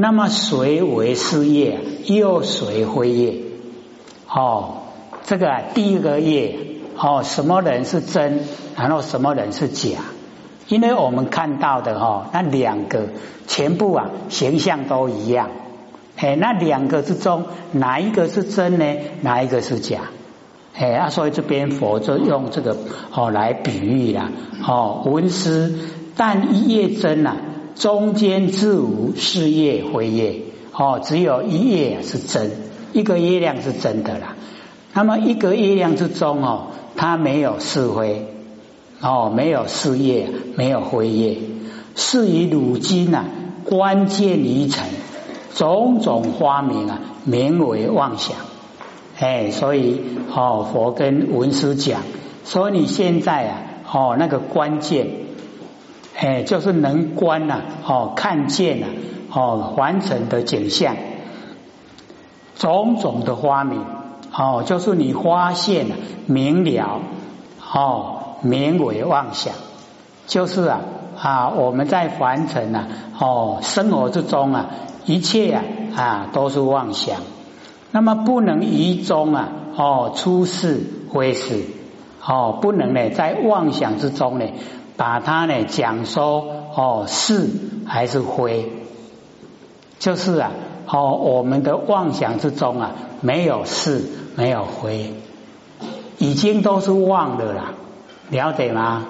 那么谁为是业？又谁非业？哦，这个，第一个业哦，什么人是真？然后什么人是假？因为我们看到的哈，那两个全部啊形象都一样。哎，那两个之中，哪一个是真呢？哪一个是假？哎啊，所以这边佛就用这个哦来比喻啦。哦，文思但一叶真呐，中间自无是叶非叶。哦，只有一叶是真，一个月亮是真的啦。那么一个月亮之中哦，它没有是非，哦，没有是叶，没有非叶，是以汝今呐，关键离尘。种种花名啊，名为妄想。哎，所以哦，佛跟文殊讲，说你现在啊，哦，那个关键，哎，就是能观呐，哦，看见呐，哦，凡尘的景象，种种的花名，哦，就是你发现了明了，哦，名为妄想，就是啊啊，我们在凡尘呐，哦，生活之中啊。一切啊啊都是妄想，那么不能于中啊哦出世非是哦不能呢在妄想之中呢把它呢讲说哦是还是非，就是啊哦我们的妄想之中啊没有是没有非，已经都是妄的啦，了解吗？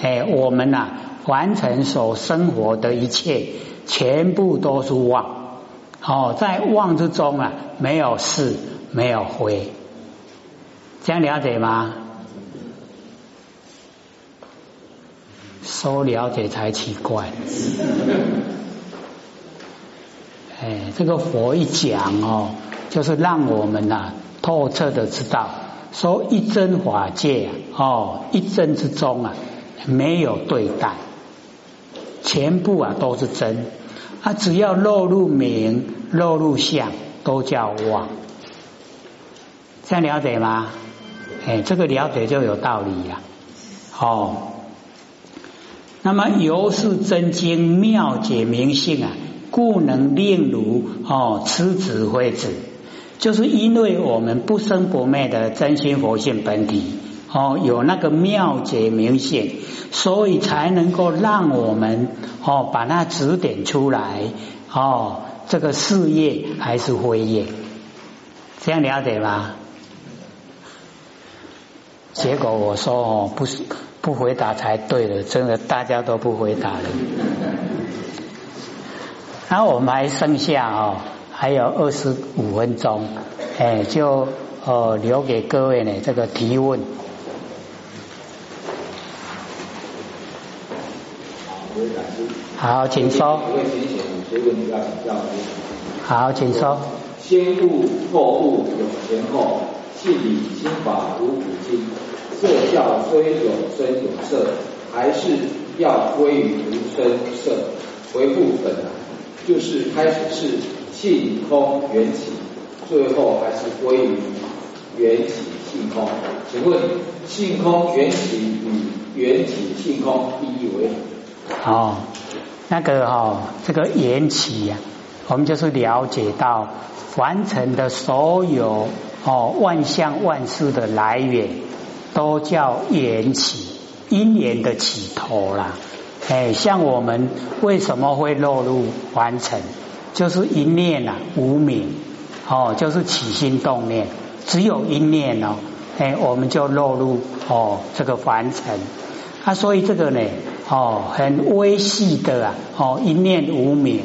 哎，我们呐完成所生活的一切。全部都是妄，哦，在妄之中啊，没有是，没有非，这样了解吗？说了解才奇怪。哎，这个佛一讲哦，就是让我们呐透彻的知道，说一真法界哦，一真之中啊，没有对待，全部啊都是真。啊，只要落入名、落入相，都叫妄。这样了解吗？哎，这个了解就有道理呀。哦，那么由是真经妙解明性啊，故能令如哦，此子非子，就是因为我们不生不灭的真心佛性本体。哦，有那个妙解明性，所以才能够让我们哦把它指点出来哦，这个事业还是非业，这样了解吗？结果我说哦，不是不回答才对的，真的大家都不回答了。然后我们还剩下哦，还有二十五分钟，哎，就呃留给各位呢这个提问。好，请说。好，请说。先悟后悟有前后，气理心法如古今。色教虽有声有色，还是要归于无声色，回复本来。就是开始是气空缘起，最后还是归于缘起性空。请问性空缘起与缘起性空意义为何？哦。那个哦，这个缘起呀，我们就是了解到完成的所有哦万象万事的来源，都叫缘起，因缘的起头啦。哎，像我们为什么会落入凡尘，就是一念呐无名哦，就是起心动念，只有一念哦，哎，我们就落入哦这个凡尘。啊，所以这个呢。哦，很微细的啊，哦，一念无名，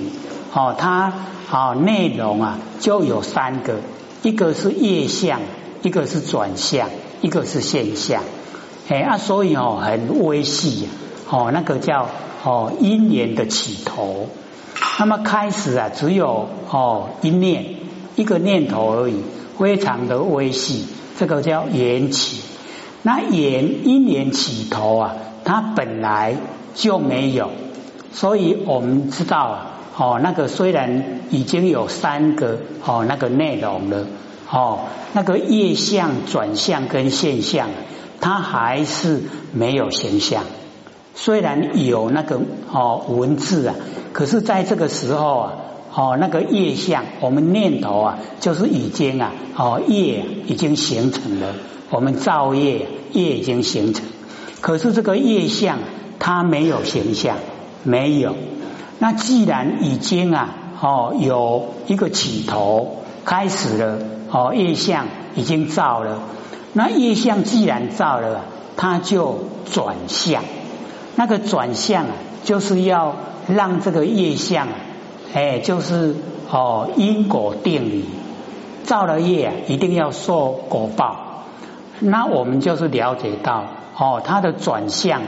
哦，它哦内容啊就有三个，一个是业相，一个是转向，一个是现象，哎啊，所以哦很微细，哦那个叫哦因缘的起头，那么开始啊只有哦一念一个念头而已，非常的微细，这个叫缘起，那缘因缘起头啊。它本来就没有，所以我们知道啊，哦，那个虽然已经有三个哦那个内容了，哦，那个业相、转向跟现象，它还是没有形象。虽然有那个哦文字啊，可是在这个时候啊，哦那个业相，我们念头啊，就是已经啊哦业已经形成了，我们造业业已经形成，可是这个业相它没有形象，没有。那既然已经啊哦有一个起头开始了，哦业相已经造了，那业相既然造了，它就转向。那个转向啊，就是要让这个业相，哎，就是哦因果定理，造了业啊，一定要受果报。那我们就是了解到哦，它的转向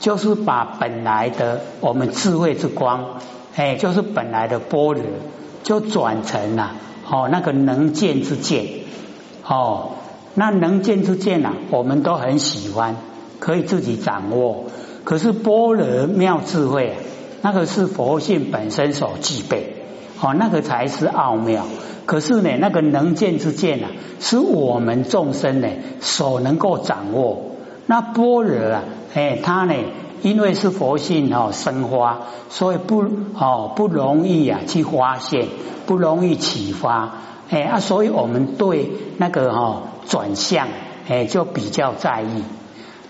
就是把本来的我们智慧之光，哎，就是本来的般若，就转成了哦那个能见之见。哦，那能见之见啊，我们都很喜欢，可以自己掌握。可是般若妙智慧啊，那个是佛性本身所具备，哦，那个才是奥妙。可是呢，那个能见之见啊，是我们众生呢所能够掌握。那般若啊，哎，它呢，因为是佛性哦生发，所以不哦不容易啊去发现，不容易启发，哎啊，所以我们对那个哈转向哎就比较在意。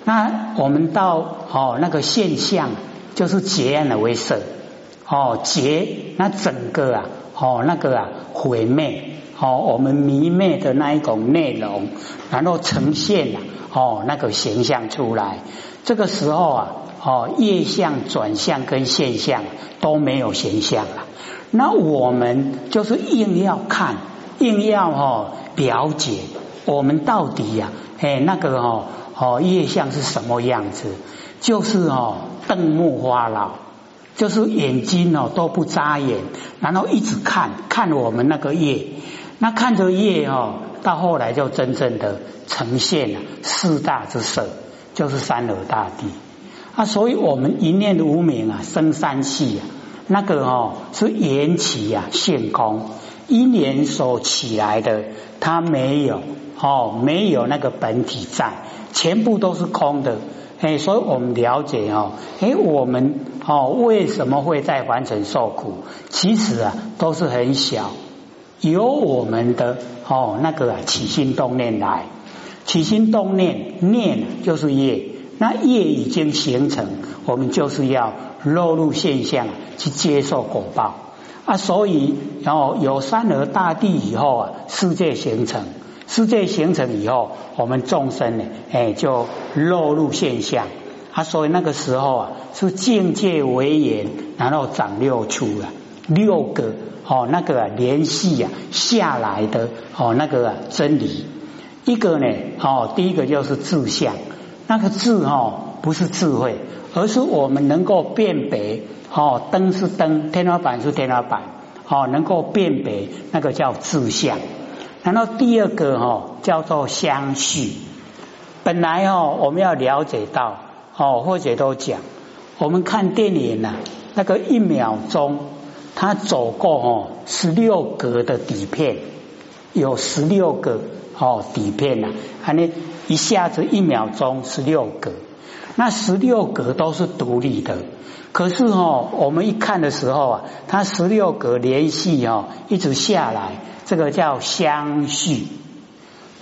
那我们到哦那个现象就是结案的为色哦结那整个啊哦那个啊毁灭。哦我们迷灭的那一种内容，然后呈现了哦那个形象出来，这个时候啊哦业相转向跟现象都没有形象了，那我们就是硬要看硬要哦了解我们到底呀哎那个哦。哦，业相是什么样子？就是哦，瞪目花老，就是眼睛哦都不眨眼，然后一直看看我们那个业，那看着业哦，到后来就真正的呈现了四大之色，就是三河大地啊。所以我们一念的无名啊，生三气啊，那个哦是缘起啊，现空，因缘所起来的，它没有哦，没有那个本体在。全部都是空的，哎，所以我们了解哦，哎，我们哦为什么会在凡尘受苦？其实啊都是很小，由我们的哦那个起心动念来，起心动念念就是业，那业已经形成，我们就是要落入现象去接受果报啊，所以然后有山河大地以后啊，世界形成。世界形成以后，我们众生呢，哎，就落入现象。啊，所以那个时候啊，是境界为缘，然后长六出了六个哦，那个联系啊下来的哦，那个真理。一个呢，哦，第一个就是智相，那个智哦，不是智慧，而是我们能够辨别哦，灯是灯，天花板是天花板，哦，能够辨别那个叫智相。然后第二个哈叫做相续，本来哦我们要了解到哦或者都讲，我们看电影呐，那个一秒钟他走过哦十六格的底片，有十六个哦底片呐，啊那一下子一秒钟十六格，那十六格都是独立的，可是哦我们一看的时候啊，它十六格连续哦一直下来。这个叫相续，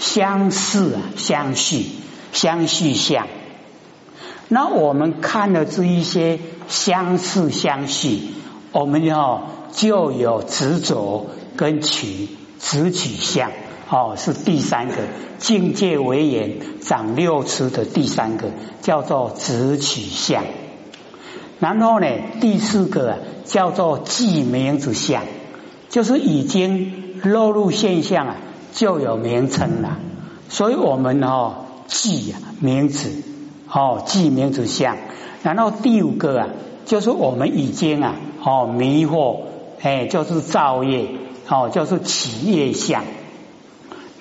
相似啊，相续，相续相。那我们看了这一些相似相续，我们要就有执着跟取，执取相哦，是第三个境界为言长六尺的第三个叫做执取相。然后呢，第四个叫做记名字相，就是已经。落入现象啊，就有名称了。所以我们哦记名字哦记名字相。然后第五个啊，就是我们已经啊哦迷惑哎，就是造业哦，就是起业相。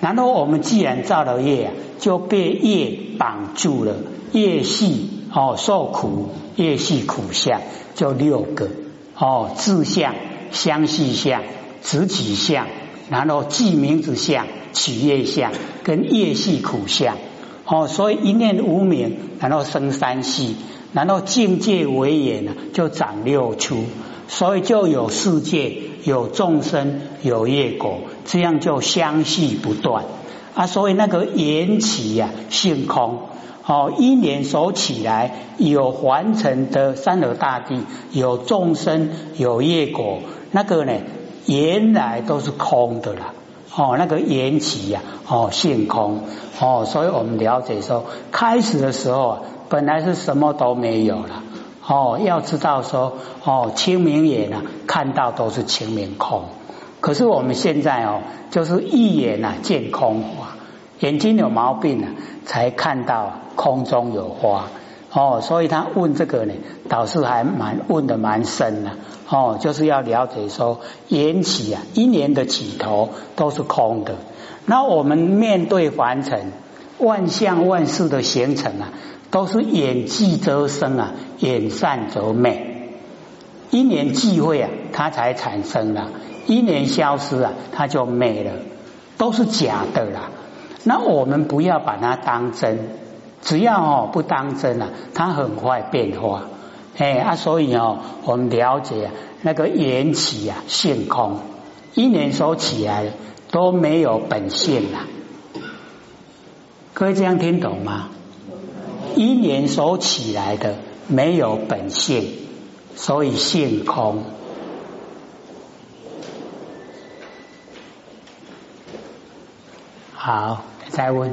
然后我们既然造了业，就被业绑住了，业系哦受苦，业系苦相就六个哦自相、相续相、直起相。然后记名字相、取业相跟业系苦相，哦，所以一念无名，然后生三系，然后境界为眼呢，就长六出，所以就有世界，有众生，有业果，这样就相续不断啊。所以那个缘起呀，性空哦，因缘所起来有凡尘的三河大地，有众生，有业果，那个呢，原来都是空的啦。哦，那个缘起呀，哦，性空哦，所以我们了解说，开始的时候，本来是什么都没有了。哦，要知道说，哦，清明眼啊，看到都是清明空。可是我们现在哦，就是一眼啊见空花，眼睛有毛病了，才看到空中有花。哦，所以他问这个呢，导师还蛮问的蛮深的。哦，就是要了解说，缘起啊，一年的起头都是空的。那我们面对凡尘，万象万事的形成啊，都是眼聚则生啊，眼散则灭。一年聚会啊，它才产生了；一年消失啊，它就没了，都是假的啦。那我们不要把它当真。只要哦不当真啊，它很快变化，哎啊，所以哦，我们了解那个缘起啊，性空，一年所起来都没有本性啦，各位这样听懂吗？一年所起来的没有本性，所以性空。好，再问。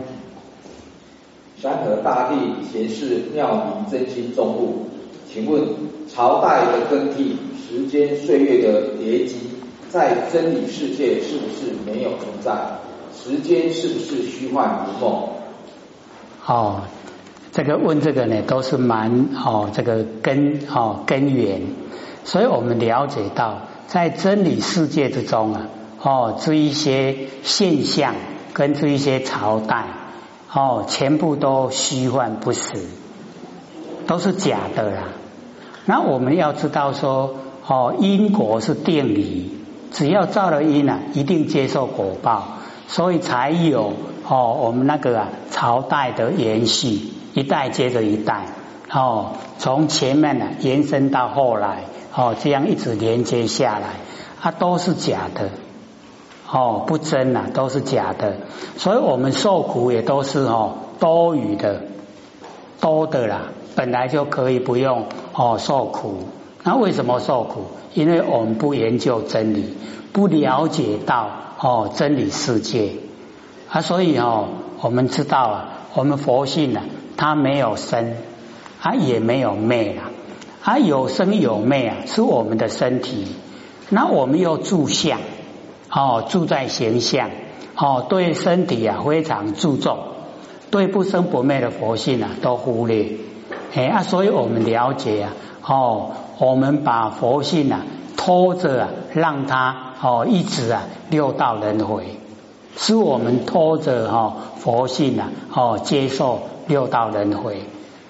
山河大地前世妙明真心中物，请问朝代的更替、时间岁月的叠积，在真理世界是不是没有存在？时间是不是虚幻如梦？哦，这个问这个呢，都是蛮哦，这个根哦根源，所以我们了解到，在真理世界之中啊，哦这一些现象跟这一些朝代。哦，全部都虚幻不实，都是假的啦。那我们要知道说，哦，因果是定理，只要造了因啊，一定接受果报，所以才有哦，我们那个啊朝代的延续，一代接着一代，哦，从前面呢延伸到后来，哦，这样一直连接下来，它都是假的。哦，不真呐，都是假的，所以我们受苦也都是哦多余的，多的啦，本来就可以不用哦受苦。那为什么受苦？因为我们不研究真理，不了解到哦真理世界啊，所以哦我们知道啊，我们佛性呢，它没有生，它也没有灭啊，它有生有灭啊，是我们的身体，那我们又住相。哦，住在形象，哦，对身体啊非常注重，对不生不灭的佛性啊都忽略，哎啊，所以我们了解啊，哦，我们把佛性啊拖着啊，让它哦一直啊六道轮回，是我们拖着哈佛性啊哦接受六道轮回，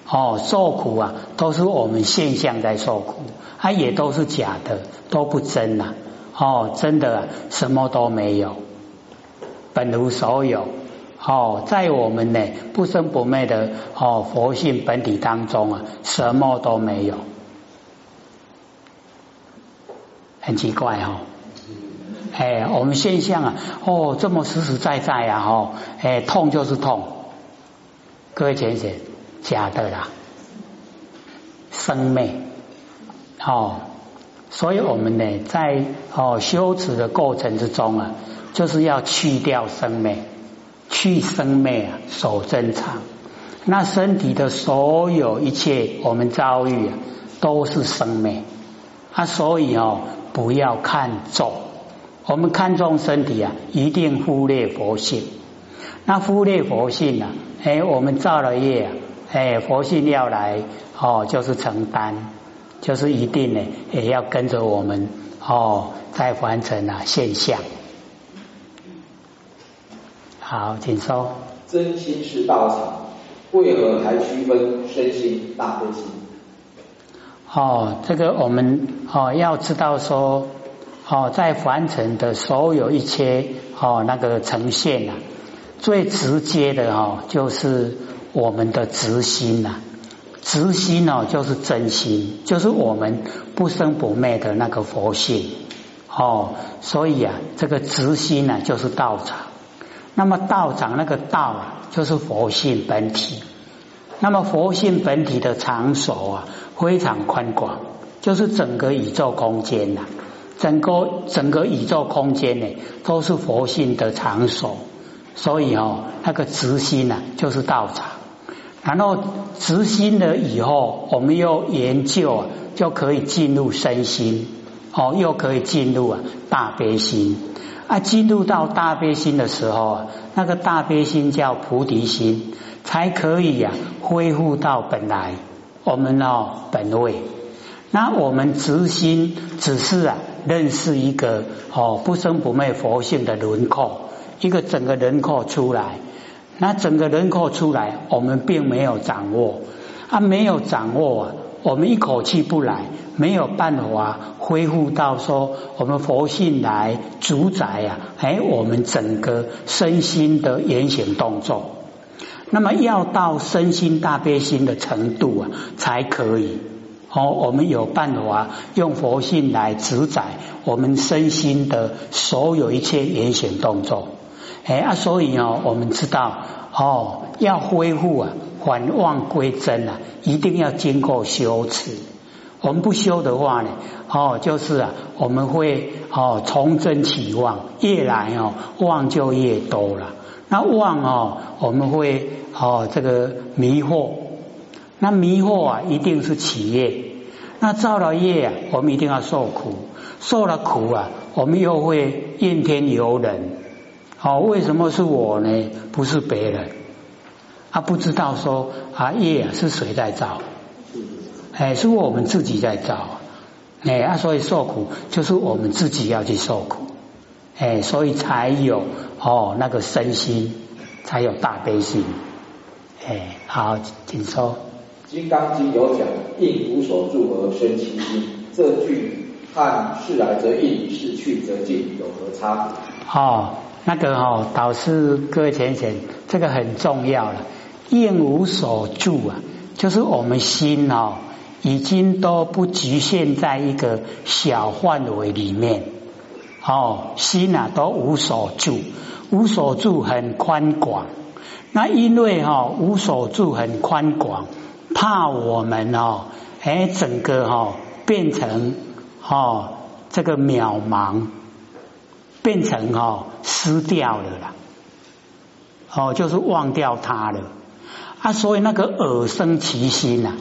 哦受苦啊都是我们现象在受苦，它也都是假的，都不真呐。哦，真的什么都没有，本无所有。哦，在我们呢不生不灭的哦佛性本体当中啊，什么都没有，很奇怪哈。哎，我们现象啊，哦这么实实在在呀，哈，哎痛就是痛，各位浅显，假的啦，生灭，哦。所以，我们呢，在哦修持的过程之中啊，就是要去掉生灭，去生灭啊，守正常。那身体的所有一切，我们遭遇啊，都是生灭啊。所以哦，不要看重，我们看重身体啊，一定忽略佛性。那忽略佛性啊，哎，我们造了业啊，哎，佛性要来哦，就是承担。就是一定呢，也要跟着我们哦，在完成啊现象。好，请说。真心是道场，为何还区分身心大悲心？哦，这个我们哦要知道说哦，在凡尘的所有一切哦那个呈现啊，最直接的哦就是我们的直心呐。直心哦，就是真心，就是我们不生不灭的那个佛性哦。所以啊，这个直心呢，就是道场。那么道场那个道啊，就是佛性本体。那么佛性本体的场所啊，非常宽广，就是整个宇宙空间呐，整个整个宇宙空间呢，都是佛性的场所。所以哦，那个直心呢，就是道场。然后直心了以后，我们又研究啊，就可以进入身心哦，又可以进入啊大悲心。啊，进入到大悲心的时候啊，那个大悲心叫菩提心，才可以呀恢复到本来我们哦本位。那我们直心只是啊认识一个哦不生不灭佛性的轮廓，一个整个人口出来。那整个人口出来，我们并没有掌握啊，没有掌握啊，我们一口气不来，没有办法恢复到说我们佛性来主宰呀，哎，我们整个身心的言行动作，那么要到身心大悲心的程度啊，才可以哦，我们有办法用佛性来主宰我们身心的所有一切言行动作。哎啊，所以哦，我们知道哦，要恢复啊，返妄归真啊，一定要经过修持。我们不修的话呢，哦，就是啊，我们会哦从真起妄，越来哦妄就越多了。那妄哦，我们会哦这个迷惑，那迷惑啊，一定是起业。那造了业啊，我们一定要受苦，受了苦啊，我们又会怨天尤人。哦，为什么是我呢？不是别人，他不知道说啊业是谁在造？哎，是我们自己在造，哎啊，所以受苦就是我们自己要去受苦，哎，所以才有哦那个身心，才有大悲心，哎，好，请说。《金刚经》有讲“应无所住而生其心”，这句和“是来则应，是去则尽”有何差别？哦。那个哦，导师各位浅浅，这个很重要了。应无所住啊，就是我们心哦，已经都不局限在一个小范围里面哦，心啊都无所住，无所住很宽广。那因为哈无所住很宽广，怕我们哦，哎整个哈变成哦这个渺茫。变成哦失掉了啦，哦就是忘掉它了。啊，所以那个耳生其心呐，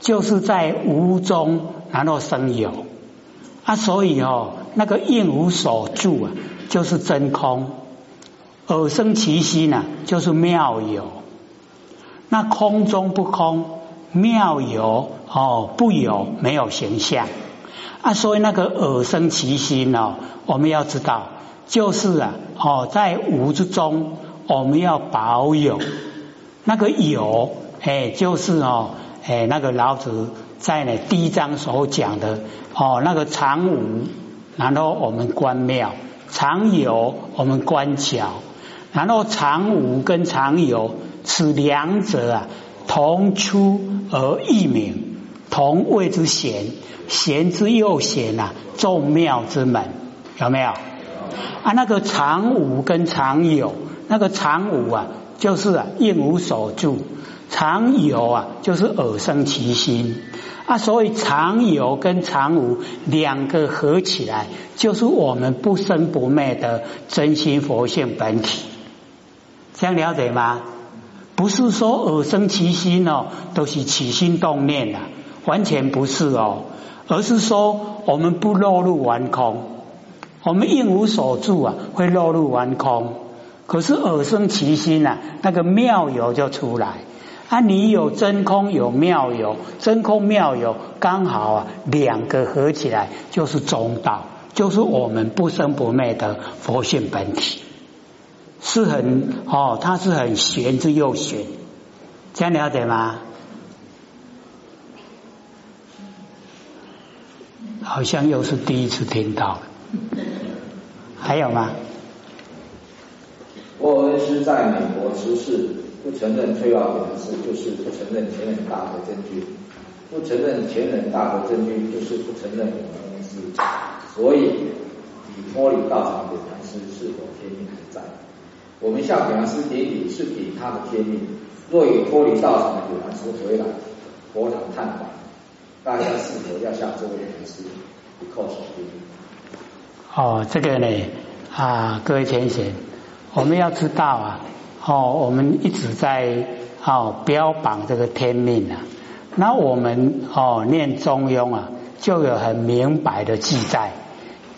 就是在无中然后生有。啊，所以哦那个应无所住啊，就是真空，耳生其心呐，就是妙有，那空中不空，妙有哦不有没有形象。啊，所以那个耳生其心哦，我们要知道。就是啊，哦，在无之中，我们要保有那个有，哎，就是哦，哎，那个老子在呢第一章所讲的哦，那个常无，然后我们观妙；常有，我们观巧。然后常无跟常有，此两者啊，同出而异名，同谓之贤，贤之又贤呐，众妙之门，有没有？啊，那个常无跟常有，那个常无啊，就是啊应无所住；常有啊，就是耳生其心啊。所以常有跟常无两个合起来，就是我们不生不灭的真心佛性本体。这样了解吗？不是说耳生其心哦，都是起心动念呐，完全不是哦，而是说我们不落入完空。我们应无所住啊，会落入完空。可是耳生其心呐，那个妙有就出来啊。你有真空，有妙有，真空妙有刚好啊，两个合起来就是中道，就是我们不生不灭的佛性本体，是很哦，它是很玄之又玄，这样了解吗？好像又是第一次听到了。还有吗？沃恩斯在美国出世，不承认崔老表示就是不承认前人大的证据，不承认前人大的证据就是不承认我们是，所以以脱离道场表师是否天命还在？我们向表师顶礼是顶他的天命，若有脱离道场的表师回来佛堂探访，大家是否要向这位表师叩首顶礼？哦，这个呢啊，各位前贤，我们要知道啊。哦，我们一直在哦标榜这个天命啊，那我们哦念中庸啊，就有很明白的记载，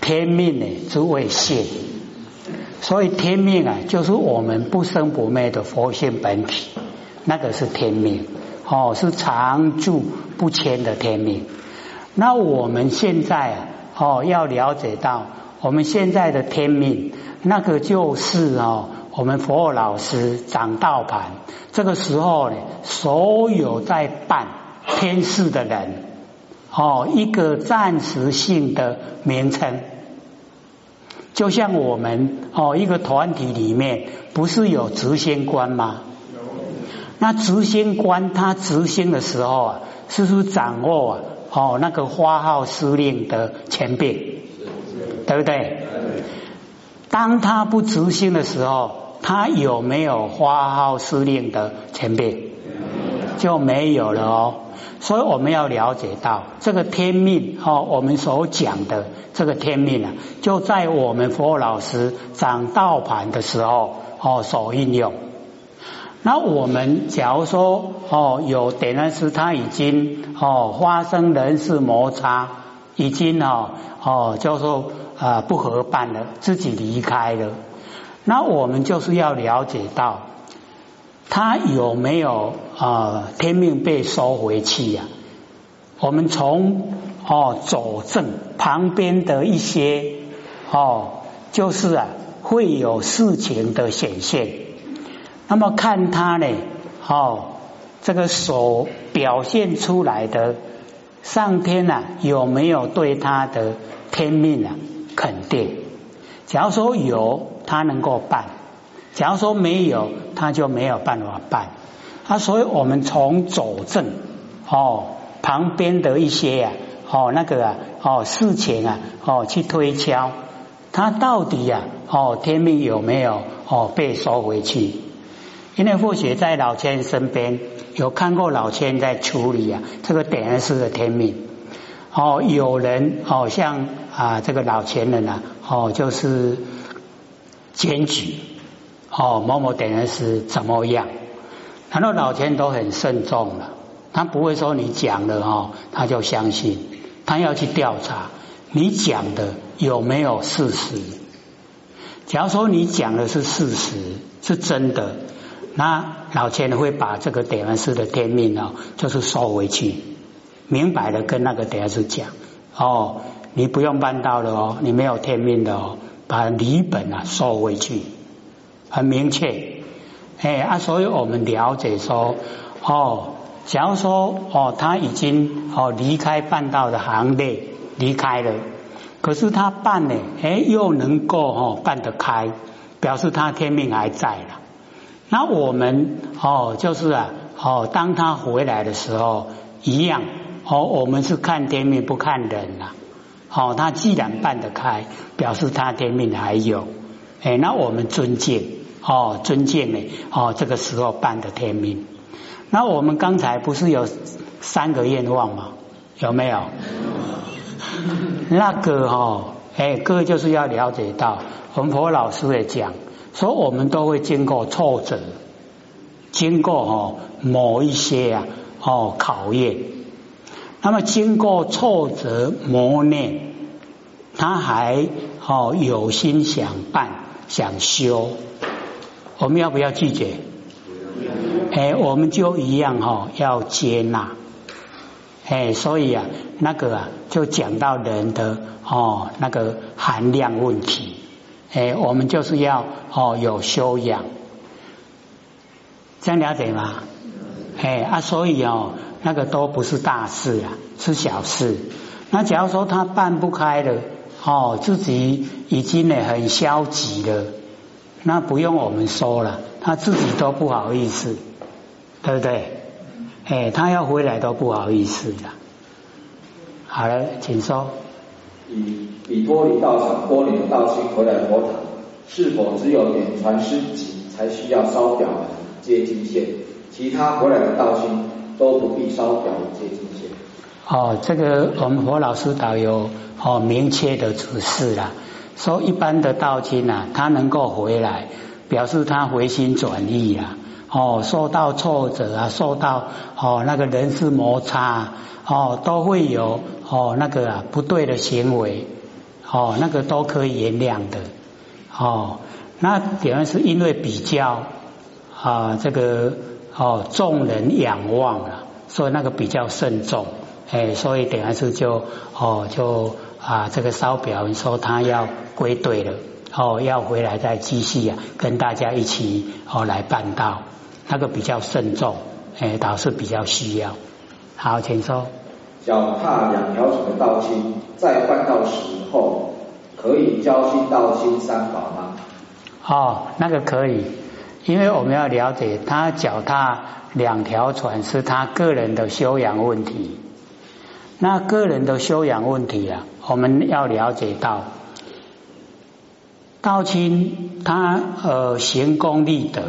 天命呢诸位现，所以天命啊就是我们不生不灭的佛性本体，那个是天命哦，是常住不迁的天命。那我们现在啊哦要了解到，我们现在的天命，那个就是哦。我们佛老师掌道盘，这个时候呢，所有在办天事的人，哦，一个暂时性的名称，就像我们哦，一个团体里面不是有执行官吗？那执行官他执行的时候啊，是不是掌握啊？哦，那个花号司令的前辈，对不对？当他不执行的时候。他有没有发号司令的前辈？就没有了哦。所以我们要了解到这个天命哦，我们所讲的这个天命啊，就在我们佛老师讲道盘的时候哦所应用。那我们假如说哦有点燃师他已经哦发生人事摩擦，已经哦哦叫做啊不合办了，自己离开了。那我们就是要了解到，他有没有啊天命被收回去呀？我们从哦佐证旁边的一些哦，就是啊会有事情的显现。那么看他呢，哦这个所表现出来的上天啊有没有对他的天命啊肯定？假如说有。他能够办，假如说没有，他就没有办法办。啊，所以我们从佐证哦旁边的一些呀哦那个啊哦事情啊哦去推敲，他到底呀哦天命有没有哦被收回去？因为或许在老千身边有看过老千在处理啊这个点燃式的天命哦，有人哦像啊这个老前人啊哦就是。检举哦，某某点人是怎么样？很多老钱都很慎重了，他不会说你讲了哦，他就相信，他要去调查你讲的有没有事实。假如说你讲的是事实，是真的，那老钱会把这个点完师的天命哦，就是收回去，明白的跟那个点完师讲哦，你不用办到了哦，你没有天命的哦。把礼本啊收回去，很明确，哎啊，所以我们了解说，哦，假如说哦他已经哦离开办道的行列离开了，可是他办呢，哎又能够哦办得开，表示他天命还在了。那我们哦就是啊哦当他回来的时候一样哦，我们是看天命不看人呐。哦，他既然办得开，表示他天命还有，哎，那我们尊敬，哦，尊敬呢，哦，这个时候办的天命。那我们刚才不是有三个愿望吗？有没有？那个哦，哎，各位就是要了解到，我们佛老师也讲，所以我们都会经过挫折，经过哦某一些啊，哦考验。那么经过挫折磨练，他还哦有心想办想修，我们要不要拒绝？哎，我们就一样哈，要接纳。哎，所以啊，那个啊，就讲到人的哦那个含量问题。哎，我们就是要哦有修养，这样了解吗？哎啊，所以哦。那个都不是大事啊，是小事。那假如说他办不开了，哦，自己已经呢很消极了，那不用我们说了，他自己都不好意思，对不对？哎，他要回来都不好意思了。好了，请说。以以脱离道场脱离的道心回来佛堂，是否只有点传师级才需要烧表接金线？其他回来的道心都不必烧表接金线。哦，这个我们佛老师导有哦明确的指示了，说一般的道亲呐，他能够回来，表示他回心转意啊。哦，受到挫折啊，受到哦那个人事摩擦哦，都会有哦那个啊不对的行为哦，那个都可以原谅的哦。那点是因为比较啊这个哦众人仰望了，所以那个比较慎重哎，所以等于是就哦就啊这个烧表说他要归队了哦，要回来再继续啊跟大家一起哦来办道。那个比较慎重，哎，倒是比较需要。好，请说。脚踏两条船的道心，再换到时候，可以交心道心三宝吗？哦，那个可以，因为我们要了解，他脚踏两条船是他个人的修养问题。那个人的修养问题啊，我们要了解到，道亲他呃行功立德。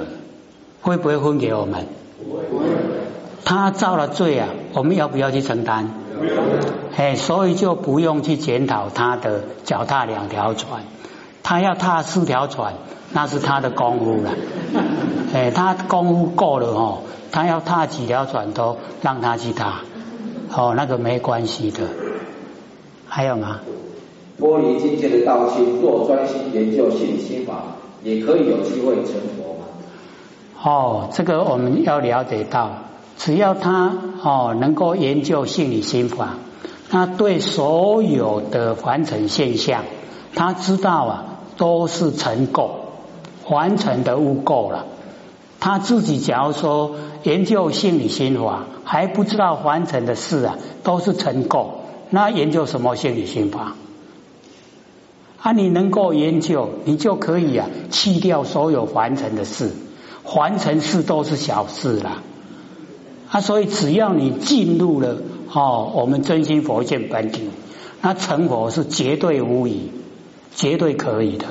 会不会分给我们？不会。他造了罪啊，我们要不要去承担？哎，所以就不用去检讨他的脚踏两条船，他要踏四条船，那是他的功夫了。哎，他功夫够了哦，他要踏几条船都让他去踏，哦，那个没关系的。还有吗？脱离境界的道心，若专心研究心理心法，也可以有机会成佛吗。哦，这个我们要了解到，只要他哦能够研究性理心法，那对所有的凡尘现象，他知道啊都是成垢，凡尘的污垢了。他自己假如说研究性理心法，还不知道凡尘的事啊都是成垢，那研究什么性理心法？啊，你能够研究，你就可以啊弃掉所有凡尘的事。凡尘事都是小事啦，啊，所以只要你进入了哦，我们真心佛见本体，那成佛是绝对无疑，绝对可以的。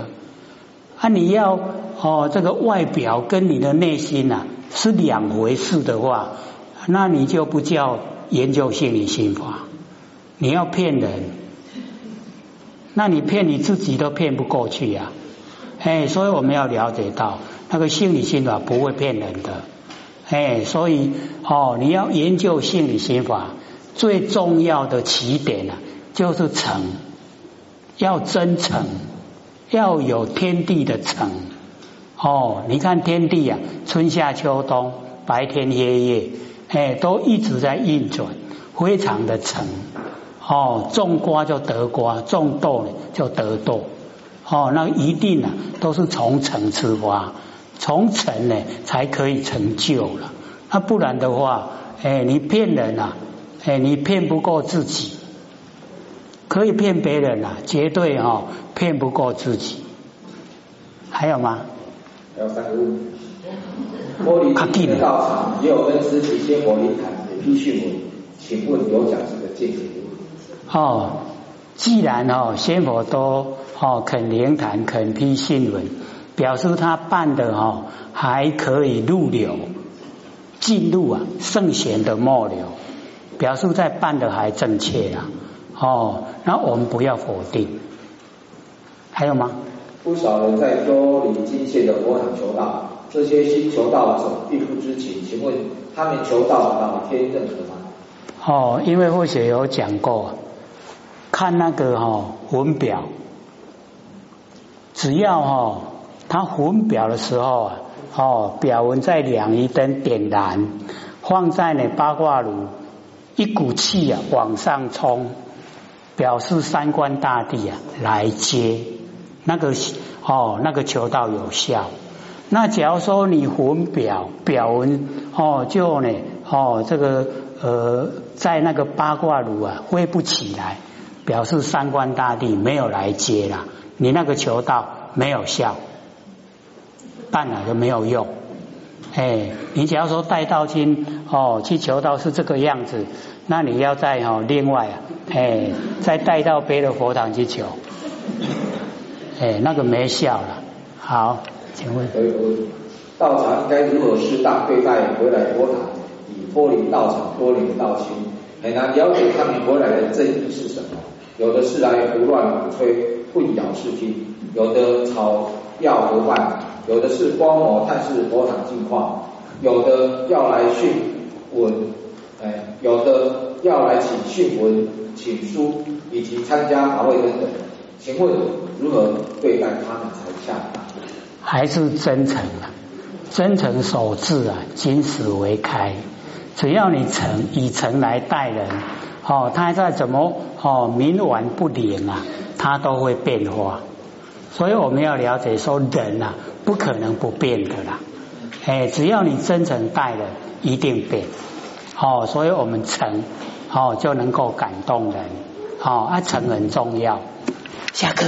啊，你要哦，这个外表跟你的内心呐是两回事的话，那你就不叫研究心理心法，你要骗人，那你骗你自己都骗不过去呀。哎，所以我们要了解到。那个心理心法不会骗人的，哎，所以哦，你要研究心理心法，最重要的起点啊，就是诚，要真诚，要有天地的诚。哦，你看天地啊，春夏秋冬，白天黑夜，哎，都一直在运转，非常的诚。哦，种瓜就得瓜，种豆呢就得豆。哦，那一定啊，都是从诚出发。从成呢才可以成就了，那不然的话，哎，你骗人啊，哎，你骗不过自己，可以骗别人啊，绝对哈骗不过自己。还有吗？还有三个问题。玻璃进的道场也有跟师起仙佛灵谈批训文，请问有讲师的见解哦，既然哦仙佛都哦肯灵谈肯批训文。表示他办的哈还可以入流，进入啊圣贤的末流，表示在办的还正确啊哦，那我们不要否定。还有吗？不少人在多离金线的佛堂求道，这些新求道者并不知情，请问他们求道老天认可吗？哦，因为或许有讲过，看那个哈文表，只要哈。他焚表的时候啊，哦，表文在两仪灯点燃，放在那八卦炉，一股气啊往上冲，表示三观大帝啊来接那个哦，那个求道有效。那假如说你焚表表文哦，就呢哦，这个呃，在那个八卦炉啊挥不起来，表示三观大帝没有来接了，你那个求道没有效。办了就没有用。哎，你只要说带道经哦，去求道是这个样子，那你要再哦另外啊，哎，再带到别的佛堂去求，哎，那个没效了。好，请问，道场应该如何适当对待回来佛堂，以脱离道场脱离道心，很难了解他们回来的正义是什么。有的是来胡乱鼓吹、混淆视听，有的草药合办。有的是观摩探视佛堂近况，有的要来训文，哎，有的要来请训文、请书，以及参加法会等等。请问如何对待他们才恰当？还是真诚啊，真诚守志啊，金石为开。只要你诚以诚来待人，哦，他再怎么哦冥顽不灵啊，他都会变化。所以我们要了解，说人啊，不可能不变的啦。哎，只要你真诚待人，一定变。哦，所以我们诚，哦就能够感动人。哦，啊诚很重要。下课。